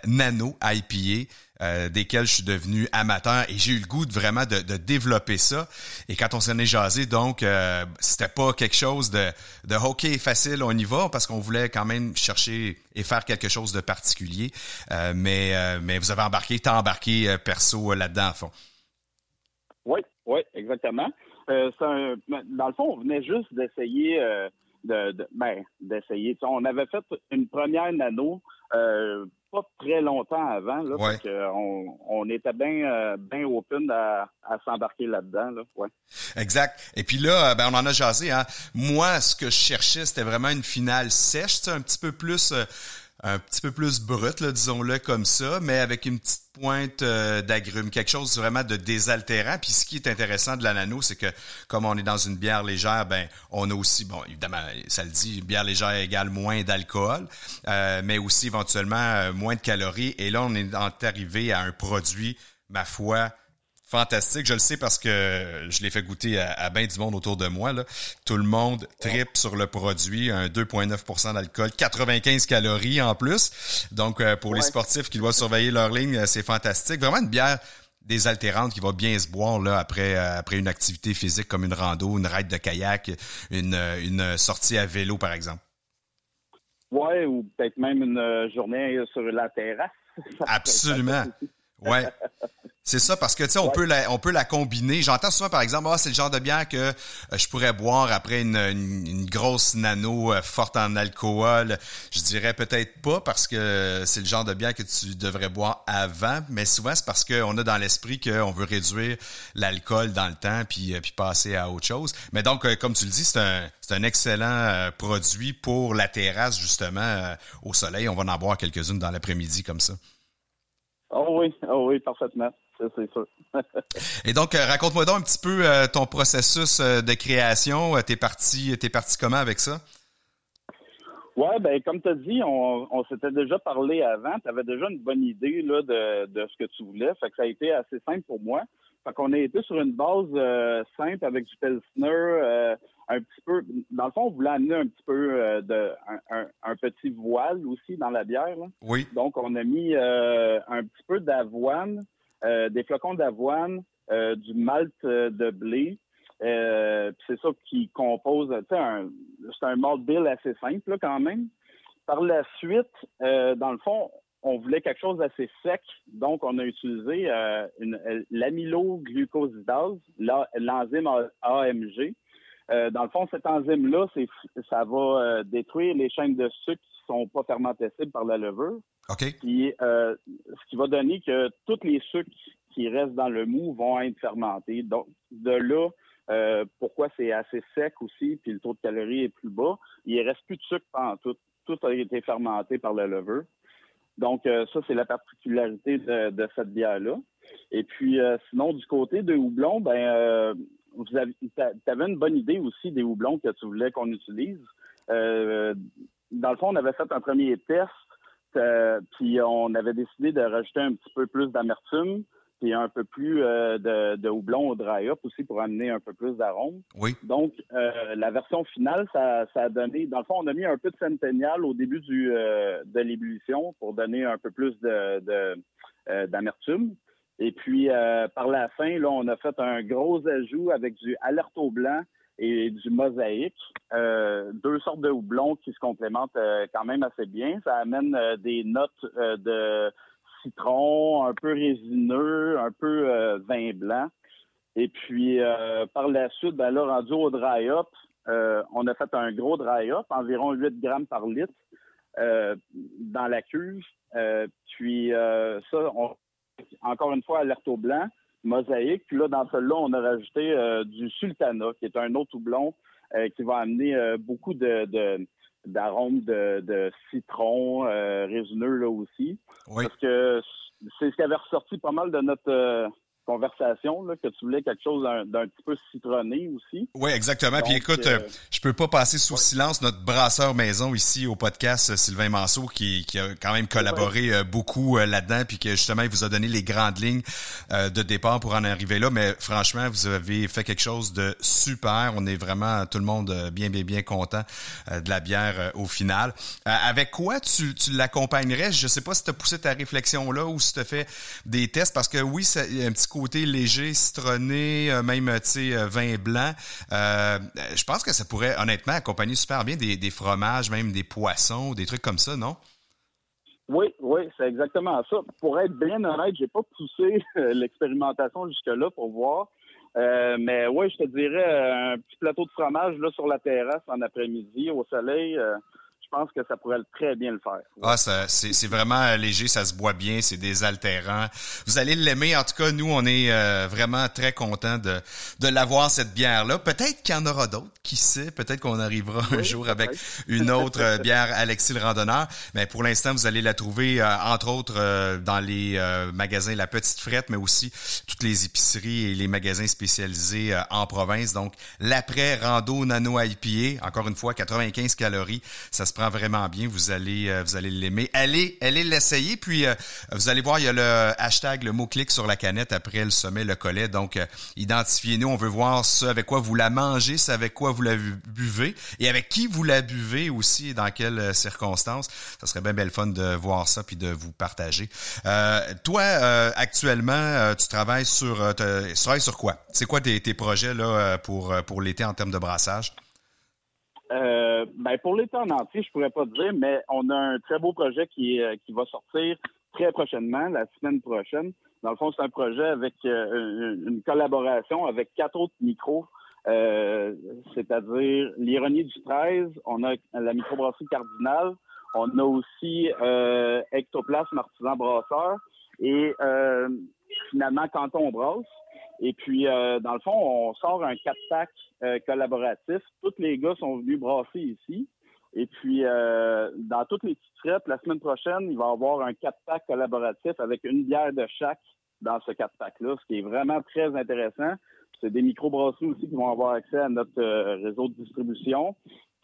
nano IPA euh, desquels je suis devenu amateur et j'ai eu le goût de vraiment de, développer ça. Et quand on s'en est jasé, donc, euh, c'était pas quelque chose de, de hockey facile, on y va, parce qu'on voulait quand même chercher et faire quelque chose de particulier. Euh, mais, mais vous avez embarqué, t'as embarqué perso là-dedans, à fond. Oui, oui, exactement. dans le fond, on venait juste d'essayer de, ben, d'essayer. On avait fait une première nano pas très longtemps avant. Là, on, était bien euh, bien open à, s'embarquer là-dedans. Là, ouais. Exact. Et puis là, euh, ben, on en a jasé. Hein. Moi, ce que je cherchais, c'était vraiment une finale sèche, un petit peu plus... Un petit peu plus brut, disons-le comme ça, mais avec une petite pointe euh, d'agrumes, quelque chose vraiment de désaltérant. Puis ce qui est intéressant de la nano, c'est que comme on est dans une bière légère, ben on a aussi, bon, évidemment, ça le dit, bière légère égale moins d'alcool, euh, mais aussi éventuellement euh, moins de calories. Et là, on est arrivé à un produit, ma foi, fantastique. Je le sais parce que je l'ai fait goûter à, à bien du monde autour de moi. Là. Tout le monde tripe sur le produit, un 2,9% d'alcool, 95 calories en plus. Donc, euh, pour les sportifs qui doivent surveiller leur ligne, euh, c'est fantastique. Vraiment une bière désaltérante qui va bien se boire là après euh, après une activité physique comme une rando, une ride de kayak, une, une sortie à vélo par exemple. Ouais, ou peut-être même une journée sur la terrasse. Absolument. Ouais. C'est ça, parce que tu sais, on peut la, on peut la combiner. J'entends souvent, par exemple, ah, c'est le genre de bière que euh, je pourrais boire après une, une, grosse nano euh, forte en alcool. Je dirais peut-être pas parce que c'est le genre de bière que tu devrais boire avant, mais souvent c'est parce qu'on a dans l'esprit qu'on veut réduire l'alcool dans le temps puis, euh, puis passer à autre chose. Mais donc, comme tu le dis, c'est un, c'est un excellent produit pour la terrasse justement au soleil. On va en boire quelques-unes dans l'après-midi comme ça. Oh oui, oh oui, parfaitement c'est sûr. Et donc, euh, raconte-moi donc un petit peu euh, ton processus euh, de création. T'es parti, t'es parti comment avec ça? Ouais, ben comme tu as dit, on, s'était déjà parlé avant. Tu avais déjà une bonne idée là, de, de, ce que tu voulais. Fait que ça a été assez simple pour moi. Fait qu'on a été sur une base simple avec du Pilsner, un petit peu. Dans le fond, on voulait amener un petit peu de un, petit voile aussi dans la bière. Oui. Donc, on a mis un petit peu d'avoine, euh, des flocons d'avoine, euh, du malt euh, de blé. c'est ça qui compose, c'est un, malt bill assez simple quand même. Par la suite, dans le fond, on voulait quelque chose d'assez sec, donc on a utilisé l'amyloglucosidase, l'enzyme AMG. dans le fond, cette enzyme-là, ça va détruire les chaînes de sucre sont pas fermentescibles par la levure. OK. Puis, euh, ce qui va donner que tous les sucres qui restent dans le mou vont être fermentés. Donc, de là, euh, pourquoi c'est assez sec aussi, puis le taux de calories est plus bas. Il ne reste plus de sucre pendant tout. Tout a été fermenté par le levure. Donc, euh, ça, c'est la particularité de, cette bière-là. Et puis, sinon, du côté de houblon, ben, vous avez, avais une bonne idée aussi des houblons que tu voulais qu'on utilise. Dans le fond, on avait fait un premier test euh, puis on avait décidé de rajouter un petit peu plus d'amertume, puis un peu plus euh, de, houblon au dry up aussi pour amener un peu plus d'arôme. Oui. Donc euh, la version finale, ça, a donné. Dans le fond, on a mis un peu de centennial au début du de l'ébullition pour donner un peu plus de d'amertume. Et puis par la fin, là, on a fait un gros ajout avec du alerto blanc et du mosaïque. Euh, deux sortes de houblons qui se complémentent euh, quand même assez bien. Ça amène euh, des notes de citron, un peu résineux, un peu vin blanc. Et puis par la suite, ben là, rendu au dry up, on a fait un gros dry up, environ 8 grammes par litre dans la cuve. puis ça, encore une fois, alerte au blanc mosaïque. Puis là, dans celui-là, on a rajouté euh, du sultana, qui est un autre houblon euh, qui va amener euh, beaucoup de, d'arômes de, citron résineux là aussi. Parce que c'est ce qui avait ressorti pas mal de notre conversation, là, que tu voulais quelque chose d'un petit peu citronné aussi. Oui, exactement. Puis écoute, euh, je peux pas passer sous silence notre brasseur maison ici au podcast, euh, Sylvain Manceau, qui, qui a quand même collaboré euh, beaucoup là-dedans, puis que justement, il vous a donné les grandes lignes de départ pour en arriver là. Mais franchement, vous avez fait quelque chose de super. On est vraiment tout le monde bien, bien, bien content de la bière au final. avec quoi tu, tu l'accompagnerais? Je sais pas si tu as poussé ta réflexion là ou si tu as fait des tests, parce que oui, c'est un petit côté léger, citronné, euh, même, tu sais, euh, vin blanc. Euh, je pense que ça pourrait, honnêtement, accompagner super bien des, fromages, même des poissons, des trucs comme ça, non? Oui, oui, c'est exactement ça. Pour être bien honnête, j'ai pas poussé l'expérimentation jusque-là pour voir. mais oui, je te dirais un petit plateau de fromage là sur la terrasse en après-midi au soleil je pense que ça pourrait très bien le faire. Ah, c'est vraiment léger, ça se boit bien, c'est désaltérant. Vous allez l'aimer. En tout cas, nous, on est euh, vraiment très contents de, de l'avoir, cette bière-là. Peut-être qu'il y en aura d'autres, qui sait? Peut-être qu'on arrivera un jour avec une autre euh, bière Alexis le Randonneur. Mais pour l'instant, vous allez la trouver, euh, entre autres, dans les magasins La Petite Frette, mais aussi toutes les épiceries et les magasins spécialisés en province. Donc, l'après rando nano IPA, encore une fois, 95 calories. Ça se prend vraiment bien. Vous allez, euh, vous allez l'aimer. Allez, allez l'essayer. Puis euh, vous allez voir, il y a le hashtag, le mot clic sur la canette après le sommet, le collet. Donc, euh, identifiez-nous. On veut voir ça avec quoi vous la mangez, c'est avec quoi vous la buvez et avec qui vous la buvez aussi et dans quelles circonstances. Ça serait bien belle fun de voir ça puis de vous partager. toi, actuellement, tu travailles sur, tu travailles sur quoi? C'est quoi tes, tes projets là pour, pour l'été en termes de brassage? Euh, ben pour l'été en entier, je pourrais pas te dire, mais on a un très beau projet qui, euh, qui va sortir très prochainement, la semaine prochaine. Dans le fond, c'est un projet avec une collaboration avec quatre autres micros, c'est-à-dire l'ironie du 13, on a la microbrasserie Cardinal, on a aussi Ectoplasme Artisan Brasseur et finalement Canton Brasse. Et puis, euh, dans le fond, on sort un 4-pack euh, collaboratif. Tous les gars sont venus brasser ici. Et puis, euh, dans toutes les petites la semaine prochaine, il va y avoir un 4-pack collaboratif avec une bière de chaque dans ce 4-pack-là, ce qui est vraiment très intéressant. C'est des micro-brasseries aussi qui vont avoir accès à notre réseau de distribution.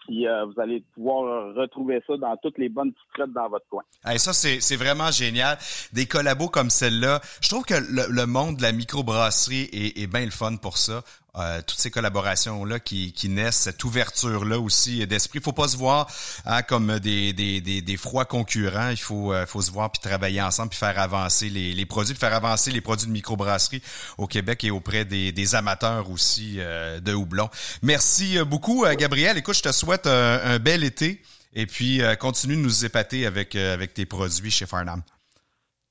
Puis euh, vous allez pouvoir retrouver ça dans toutes les bonnes petites dans votre coin. Et ça, c'est vraiment génial. Des collabos comme celle-là. Je trouve que le, monde de la microbrasserie est, est bien le fun pour ça. Euh, toutes ces collaborations là qui, qui naissent, cette ouverture là aussi d'esprit. Il faut pas se voir hein, comme des, des, des, des, froids concurrents. Il faut euh, faut se voir puis travailler ensemble puis faire avancer les, les produits, faire avancer les produits de microbrasserie au Québec et auprès des, des amateurs aussi euh, de houblon. Merci beaucoup, Gabriel. Écoute, je te souhaite un, bel été et puis continue de nous épater avec avec tes produits chez Farnham.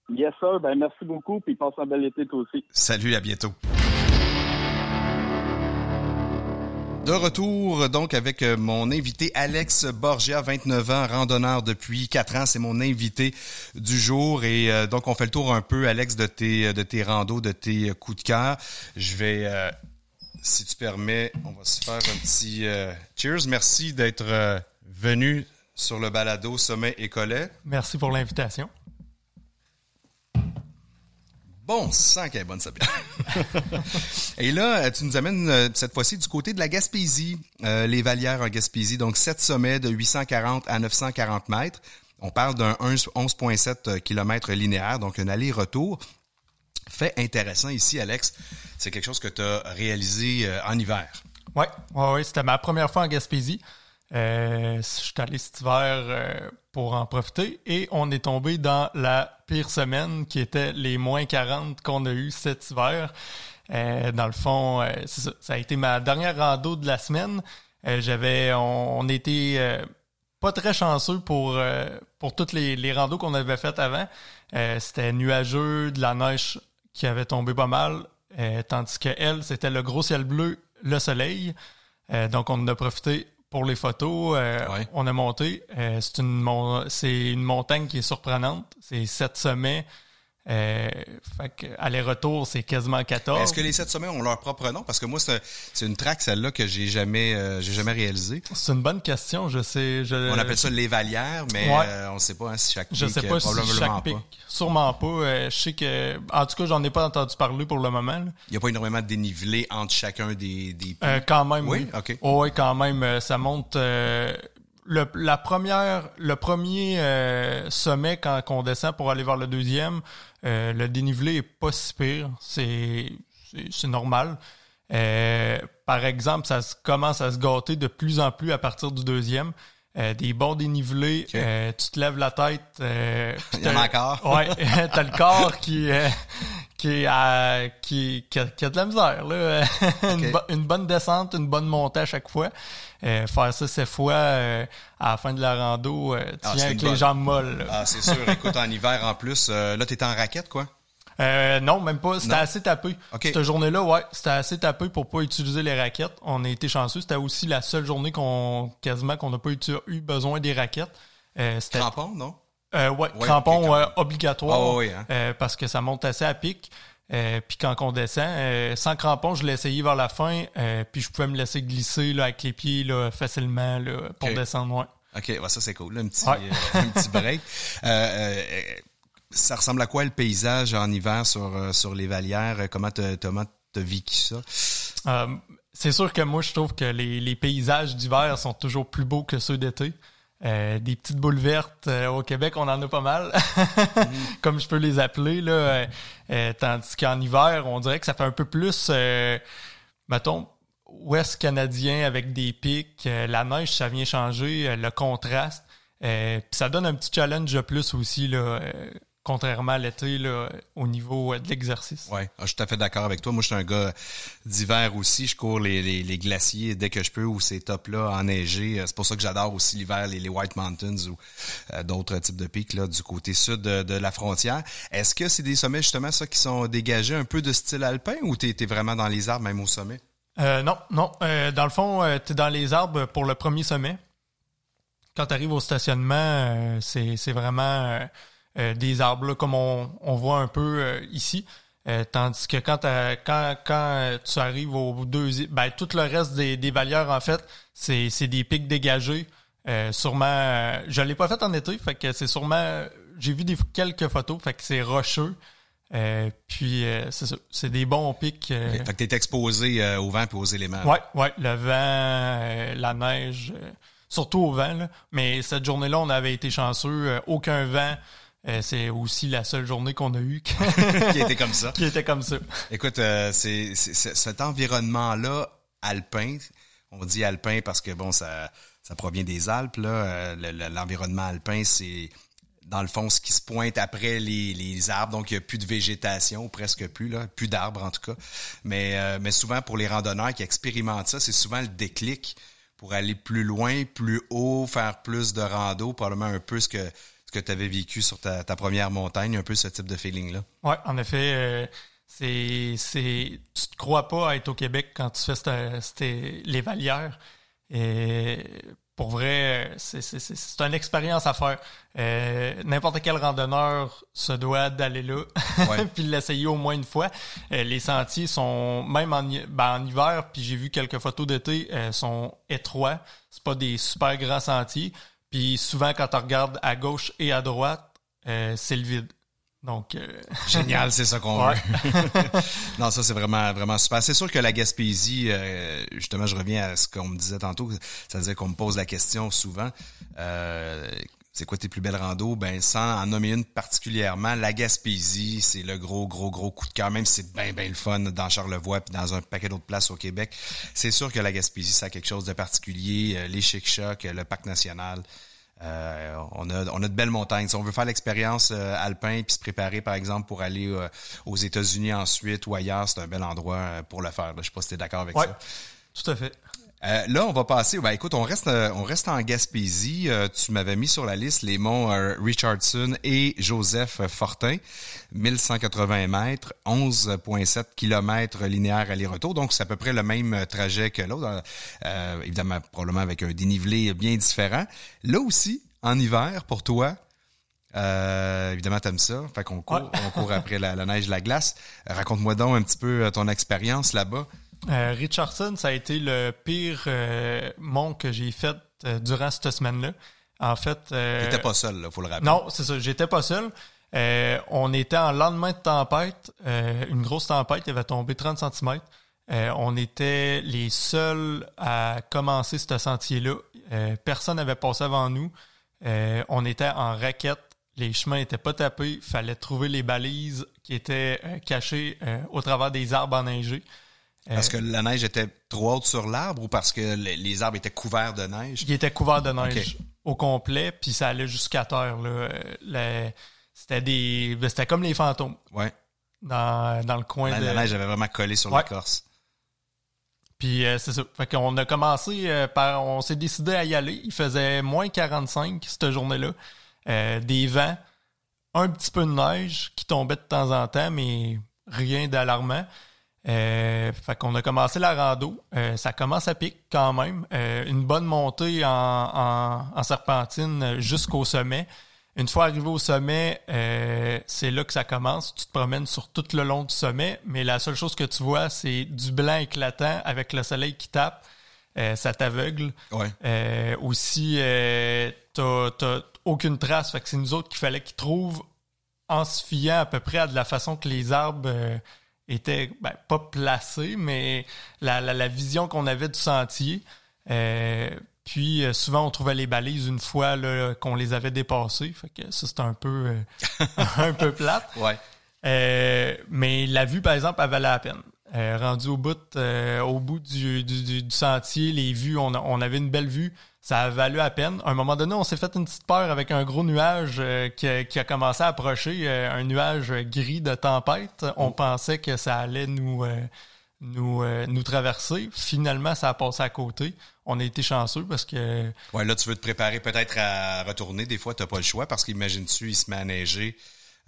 Yes sir, ben merci beaucoup puis passe un bel été toi aussi. Salut, à bientôt. De retour donc avec euh, mon invité Alex Borgia, 29 ans, randonneur depuis 4 ans. C'est mon invité du jour et euh, donc on fait le tour un peu, Alex, de tes de tes randos, de tes coups de cœur. Je vais, euh, si tu permets, on va se faire un petit cheers. Merci d'être venu sur le balado Sommet et Collet. Merci pour l'invitation. Bon sang qu'elle est bonne, Sabine. Et là, tu nous amènes euh, cette fois-ci du côté de la Gaspésie, euh, les Valières en Gaspésie. Donc, sept sommets de 840 à 940 mètres. On parle d'un 11,7 km linéaire, donc un aller-retour. Fait intéressant ici, Alex, c'est quelque chose que tu as réalisé euh, en hiver. Oui, ouais, ouais, c'était ma première fois en Gaspésie. Euh, je suis allé cet hiver euh, pour en profiter et on est tombé dans la pire semaine qui était les moins 40 qu'on a eu cet hiver. Euh, dans le fond, ça, ça, a été ma dernière rando de la semaine. J'avais, on, était pas très chanceux pour pour toutes les, les randos qu'on avait faites avant. c'était nuageux, de la neige qui avait tombé pas mal, tandis que elle, c'était le gros ciel bleu, le soleil. donc on en a profité pour les photos, euh, on a monté. Euh, c'est une, c'est une montagne qui est surprenante. C'est sept sommets euh, fait aller-retour, c'est quasiment 14. Est-ce que les sept sommets ont leur propre nom? Parce que moi, c'est une track, celle-là, que j'ai jamais, euh, j'ai jamais réalisée. C'est une bonne question. Je sais. Je... On appelle ça les valières, mais euh, on ne sait pas hein, si chaque pic. Je sais pas si chaque pic. Sûrement pas. je sais que, en tout cas, j'en ai pas entendu parler pour le moment. Il n'y a pas énormément de dénivelé entre chacun des, des pics. quand même, oui? oui. OK. oui, quand même. Ça monte le, la première, le premier euh, sommet quand on descend pour aller vers le deuxième, euh, le dénivelé est pas si pire, c'est normal. Euh, par exemple, ça commence à se gâter de plus en plus à partir du deuxième. Des bons dénivelés, tu te lèves la tête. Il y en a encore. ouais, t'as le corps qui qui, qui, qui, a, qui, a, de la misère là. une, une, bonne descente, une bonne montée à chaque fois. Euh, faire ça cette fois euh, à la fin de la rando, euh, tu ah, viens avec les jambes molles. Ah, c'est sûr. Écoute, en hiver en plus, là, t'étais en raquette, quoi? Non, même pas. C'était assez tapé. Cette journée-là, ouais, c'était assez tapé pour pas utiliser les raquettes. On a été chanceux. C'était aussi la seule journée qu'on quasiment qu'on n'a pas eu, besoin des raquettes. Euh, crampons, non? Euh, ouais, crampons obligatoire ah, hein. parce que ça monte assez à pic. Euh, puis quand on descend, euh, sans crampons, je l'ai essayé vers la fin, euh, puis je pouvais me laisser glisser là, avec les pieds là, facilement là, pour descendre loin. OK, ça c'est cool, un, petit, un petit break. ça ressemble à quoi le paysage en hiver sur, sur les valières? Comment tu as vécu ça? c'est sûr que moi, je trouve que les, les paysages d'hiver sont toujours plus beaux que ceux d'été. Euh, des petites boules vertes euh, au Québec, on en a pas mal, comme je peux les appeler là. Euh, tandis qu'en hiver, on dirait que ça fait un peu plus, mettons, ouest canadien avec des pics. la neige, ça vient changer le contraste. puis ça donne un petit challenge de plus aussi là contrairement à l'été au niveau de l'exercice. Oui, ah, je suis tout à fait d'accord avec toi. Moi, je suis un gars d'hiver aussi. Je cours les, les, glaciers dès que je peux ou ces tops-là enneigés. C'est pour ça que j'adore aussi l'hiver, les, les, White Mountains ou d'autres types de pics là, du côté sud de, de la frontière. Est-ce que c'est des sommets justement ça qui sont dégagés un peu de style alpin ou tu es, vraiment dans les arbres même au sommet? Euh, non, non. Euh, dans le fond, euh, tu es dans les arbres pour le premier sommet. Quand tu arrives au stationnement, c'est vraiment des arbres comme on, voit un peu ici. tandis que quand, quand, quand tu arrives au deuxième, ben, tout le reste des, des valières, en fait, c'est des pics dégagés. sûrement, je l'ai pas fait en été, fait que c'est sûrement, j'ai vu des, quelques photos, fait que c'est rocheux. Euh, puis euh, c'est ça, c'est des bons pics. Euh... Fait que t'es exposé euh, au vent et aux éléments. Ouais, ouais, le vent, la neige, surtout au vent. Là. Mais cette journée-là, on avait été chanceux, aucun vent. C'est aussi la seule journée qu'on a eue qui était comme ça. qui était comme ça. Écoute, c'est, cet environnement-là alpin. On dit alpin parce que bon, ça ça provient des Alpes. Là, l'environnement alpin, c'est dans le fond, ce qui se pointe après les, les arbres. Donc, il n'y a plus de végétation, presque plus, là, plus d'arbres en tout cas. Mais, euh, mais souvent, pour les randonneurs qui expérimentent ça, c'est souvent le déclic pour aller plus loin, plus haut, faire plus de rando, probablement un peu ce que, ce que tu avais vécu sur ta, ta, première montagne, un peu ce type de feeling-là? Oui, en effet. Euh, c'est, c'est, tu te crois pas à être au Québec quand tu fais les valières. Et pour vrai, c'est une expérience à faire. Euh, n'importe quel randonneur se doit d'aller là, puis l'essayer au moins une fois. Euh, les sentiers sont, même en, ben, en hiver, puis j'ai vu quelques photos d'été, euh, sont étroits. C'est pas des super grands sentiers. Puis souvent, quand on regarde à gauche et à droite, c'est le vide. Donc euh, génial, c'est ça qu'on veut. non, ça c'est vraiment vraiment super. C'est sûr que la Gaspésie, euh, justement, je reviens à ce qu'on me disait tantôt, c'est-à-dire qu'on me pose la question souvent. Euh, c'est quoi tes plus belles randos? Ben, sans en nommer une particulièrement, la Gaspésie, c'est le gros, gros, gros coup de cœur, même si c'est bien, bien le fun dans Charlevoix puis dans un paquet d'autres places au Québec. C'est sûr que la Gaspésie, ça a quelque chose de particulier. Les Chic-Chocs, le Parc national, euh, on, a, on a de belles montagnes. Si on veut faire l'expérience euh, alpin puis se préparer, par exemple, pour aller euh, aux États-Unis ensuite ou ailleurs, c'est un bel endroit pour le faire. Je sais pas si tu es d'accord avec ça. Tout à fait. Euh, là, on va passer. Ben, écoute, on reste, euh, on reste en Gaspésie. Euh, tu m'avais mis sur la liste les monts Richardson et Joseph Fortin, 1180 mètres, 11,7 kilomètres linéaires aller-retour. Donc, c'est à peu près le même trajet que l'autre. évidemment, probablement avec un dénivelé bien différent. Là aussi, en hiver, pour toi, euh, évidemment, t'aimes ça. Fait qu'on court, on court après la, la neige, la glace. Raconte-moi donc un petit peu ton expérience là-bas. Euh, Richardson, ça a été le pire euh, mont que j'ai fait euh, durant cette semaine-là. En fait. Euh, T'étais pas seul, il faut le rappeler. Non, c'est ça. J'étais pas seul. on était en lendemain de tempête, une grosse tempête, il avait tombé 30 cm. on était les seuls à commencer ce sentier-là. personne n'avait passé avant nous. on était en raquette. Les chemins n'étaient pas tapés. Il fallait trouver les balises qui étaient cachées au travers des arbres enneigés. Parce que la neige était trop haute sur l'arbre ou parce que les, arbres étaient couverts de neige? Ils étaient couverts de neige au complet, puis ça allait jusqu'à terre. c'était des. Ben, c'était comme les fantômes. Ouais. Dans, dans le coin la, de. La neige avait vraiment collé sur l'écorce. Puis euh, c'est ça. Fait qu'on a commencé euh, par. On s'est décidé à y aller. Il faisait moins 45 cette journée-là. Euh, des vents, un petit peu de neige qui tombait de temps en temps, mais rien d'alarmant. Euh, fait qu'on a commencé la rando. Euh, ça commence à pic quand même. Euh, une bonne montée en, en, serpentine jusqu'au sommet. Une fois arrivé au sommet, euh, c'est là que ça commence. Tu te promènes sur tout le long du sommet, mais la seule chose que tu vois, c'est du blanc éclatant avec le soleil qui tape. ça t'aveugle. Ouais. aussi, t'as, t'as aucune trace. Fait que c'est nous autres qu'il fallait qu'ils trouvent en se fiant à peu près à de la façon que les arbres était ben, pas placé, mais la, la, vision qu'on avait du sentier. Euh, puis euh, souvent on trouvait les balises une fois qu'on les avait dépassées. Fait que ça c'était un peu euh, un peu plate. Ouais. mais la vue, par exemple, elle valait la peine. rendu au bout, au bout du, du, du, sentier, les vues, on, on avait une belle vue. Ça a valu à peine. À un moment donné, on s'est fait une petite peur avec un gros nuage euh, qui, a, qui, a, commencé à approcher, euh, un nuage gris de tempête. On oh. pensait que ça allait nous nous, nous traverser. Finalement, ça a passé à côté. On a été chanceux parce que... Ouais, là, tu veux te préparer peut-être à retourner. Des fois, tu n'as pas le choix parce qu'imagine-tu, il se met à neiger euh,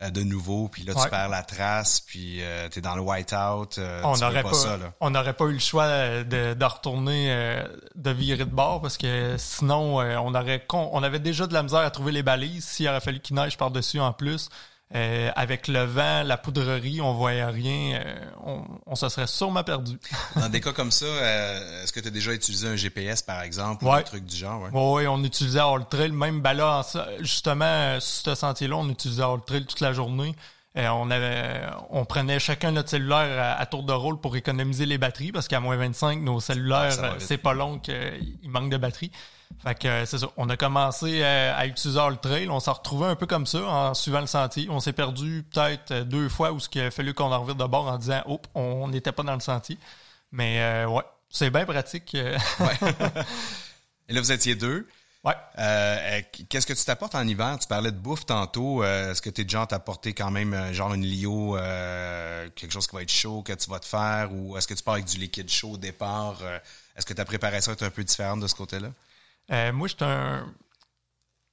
de nouveau, puis là, tu perds la trace, puis euh, tu es dans le white-out. Euh, on n'aurait pas, ça, là. On n'aurait pas eu le choix de, de retourner, de virer de bord, parce que sinon, on, aurait, on avait déjà de la misère à trouver les balises. S'il aurait fallu qu'il neige par-dessus en plus, euh, avec le vent, la poudrerie, on voyait rien. Euh, on, on, se serait sûrement perdu. Dans des cas comme ça, euh, est-ce que tu as déjà utilisé un GPS, par exemple, ou un truc du genre? Oui, on utilisait All Trail. Même ben là, justement, sur ce sentier-là, on utilisait All Trail toute la journée. on avait, on prenait chacun notre cellulaire à, tour de rôle pour économiser les batteries parce qu'à moins 25, nos cellulaires, c'est pas long qu'il manque de batterie. Fait que euh, c'est ça. On a commencé euh, à, utiliser le trail. On s'est retrouvé un peu comme ça en suivant le sentier. On s'est perdu peut-être euh, deux fois où ce qu'il a fallu qu'on en revienne de bord en disant Oh, on n'était pas dans le sentier. Mais ouais, c'est bien pratique. ouais. Et là, vous étiez deux. Ouais. Qu'est-ce que tu t'apportes en hiver? Tu parlais de bouffe tantôt. Est-ce que tu es déjà t'apporter quand même genre une Lio, quelque chose qui va être chaud que tu vas te faire? Ou est-ce que tu pars avec du liquide chaud au départ? Est-ce que ta préparation est un peu différente de ce côté-là? Euh, moi, je un.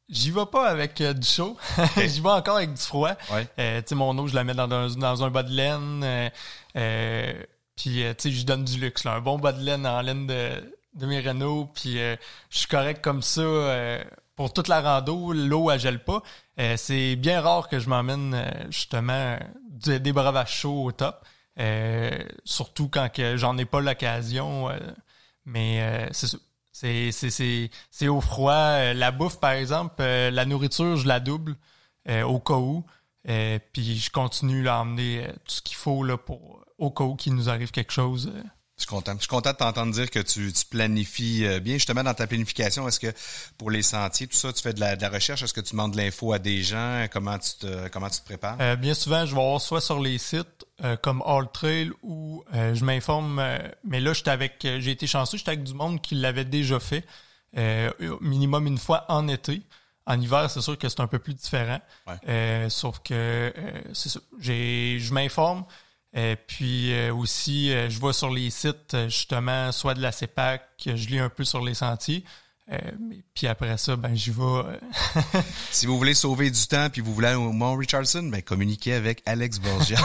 J'y vais pas avec euh, du chaud. J'y vais encore avec du froid. Euh, tu sais, mon eau, je la mets dans un, dans un bas de laine. puis, tu sais, je donne du luxe. Un bon bas de laine en laine de, de Merino. Puis, je suis correct comme ça pour toute la rando. L'eau, elle gèle pas. c'est bien rare que je m'emmène, justement, des breuvages chauds au top. surtout quand j'en ai pas l'occasion. mais c'est ça c'est, c'est, c'est, au froid. Euh, la bouffe, par exemple, euh, la nourriture, je la double euh, au cas où. puis je continue à emmener tout ce qu'il faut là, pour, au cas où qu'il nous arrive quelque chose. Je suis content. Je suis content de t'entendre dire que tu, tu, planifies bien. Justement, dans ta planification, est-ce que pour les sentiers, tout ça, tu fais de la, de la recherche? Est-ce que tu demandes de l'info à des gens? Comment tu te, comment tu te prépares? bien souvent, je vais voir soit sur les sites euh, comme All Trail où euh, je m'informe. Euh, mais là, j'étais avec, j'ai été chanceux, j'étais avec du monde qui l'avait déjà fait, minimum une fois en été. En hiver, c'est sûr que c'est un peu plus différent. sauf que c'est ça. J'ai, je m'informe. Puis aussi, je vois sur les sites, justement, soit de la CEPAC, je lis un peu sur les sentiers. Euh, puis après ça, ben j'y vais. Euh. si vous voulez sauver du temps puis vous voulez aller au Mont Richardson, ben communiquez avec Alex Borgia.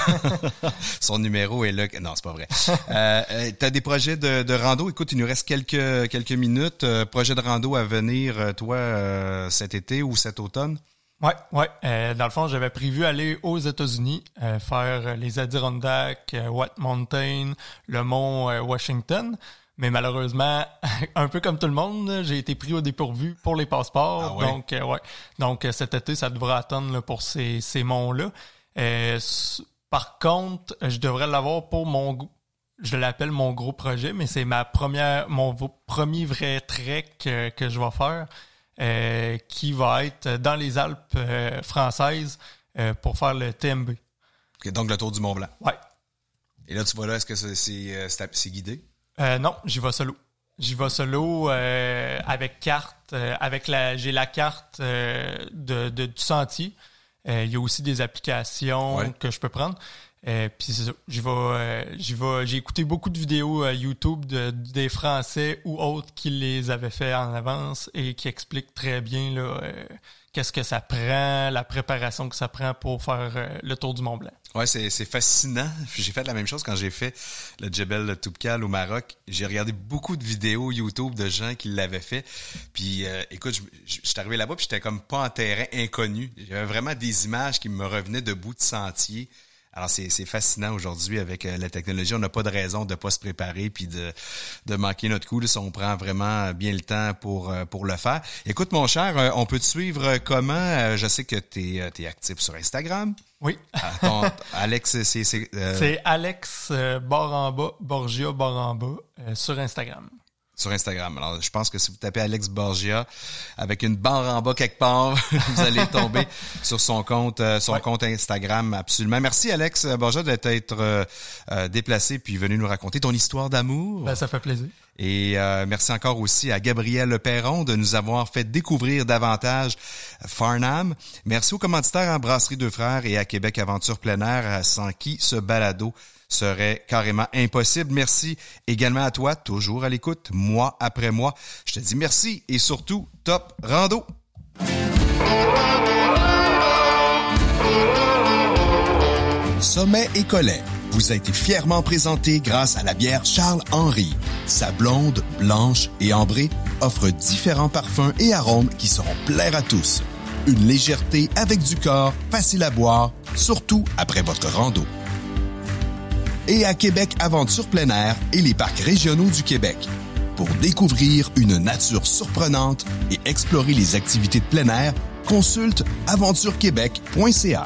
Son numéro est là. Non, c'est pas vrai. Euh, euh tu as des projets de, de, rando? Écoute, il nous reste quelques quelques minutes. projet de rando à venir, toi, cet été ou cet automne? Ouais, ouais. dans le fond, j'avais prévu aller aux États-Unis, faire les Adirondacks, White Mountain, le mont Washington. Mais malheureusement, un peu comme tout le monde, j'ai été pris au dépourvu pour les passeports. Ah donc, euh, ouais. Donc, euh, cet été, ça devrait attendre pour ces, ces monts-là. Euh, par contre, je devrais l'avoir pour mon je l'appelle mon gros projet, mais c'est ma première, mon premier vrai trek que je vais faire, qui va être dans les Alpes françaises pour faire le TMB. donc le Tour du Mont Blanc. Ouais. Et là, tu vois là, est-ce que c'est guidé? Euh, non, j'y vais solo. J'y vais solo euh, avec carte, euh, avec la, j'ai la carte euh, de, de, du sentier. Il y a aussi des applications que je peux prendre. Puis c'est ça, j'y vais, j'ai écouté beaucoup de vidéos YouTube de, des Français ou autres qui les avaient fait en avance et qui expliquent très bien là qu'est-ce que ça prend, la préparation que ça prend pour faire euh, le tour du Mont Blanc. Ouais, c'est, c'est fascinant. J'ai fait la même chose quand j'ai fait le Djebel Toubkal au Maroc. J'ai regardé beaucoup de vidéos YouTube de gens qui l'avaient fait. Puis euh, écoute, je, suis arrivé là-bas puis j'étais comme pas en terrain inconnu. J'avais vraiment des images qui me revenaient de bout de sentier. Alors, c'est fascinant aujourd'hui avec euh, la technologie. On n'a pas de raison de ne pas se préparer puis de, de manquer notre coup si on prend vraiment bien le temps pour, euh, pour le faire. Écoute, mon cher, euh, on peut te suivre comment? Je sais que tu es, actif sur Instagram. Oui. Ah, Alex, c'est... C'est Alex Baramba, Borgia Baramba sur Instagram sur Instagram. Alors, je pense que si vous tapez Alex Borgia avec une barre en bas quelque part, vous allez tomber sur son compte, euh, son compte Instagram. Absolument. Merci Alex Borgia d'être euh, euh, déplacé puis venu nous raconter ton histoire d'amour. Ben, ça fait plaisir. Et euh, merci encore aussi à Gabriel Perron de nous avoir fait découvrir davantage Farnham. Merci aux commanditaires à Brasserie Deux Frères et à Québec Aventure Plein Air, sans qui ce balado serait carrément impossible. Merci également à toi, toujours à l'écoute, mois après mois. Je te dis merci et surtout, top rando! Sommet et Collet vous a été fièrement présenté grâce à la bière Charles Henry. Sa blonde, blanche et ambrée offre différents parfums et arômes qui seront plaire à tous. Une légèreté avec du corps, facile à boire, surtout après votre rando. Et à Québec Aventure plein air et les parcs régionaux du Québec. Pour découvrir une nature surprenante et explorer les activités de plein air, consulte aventurequebec.ca.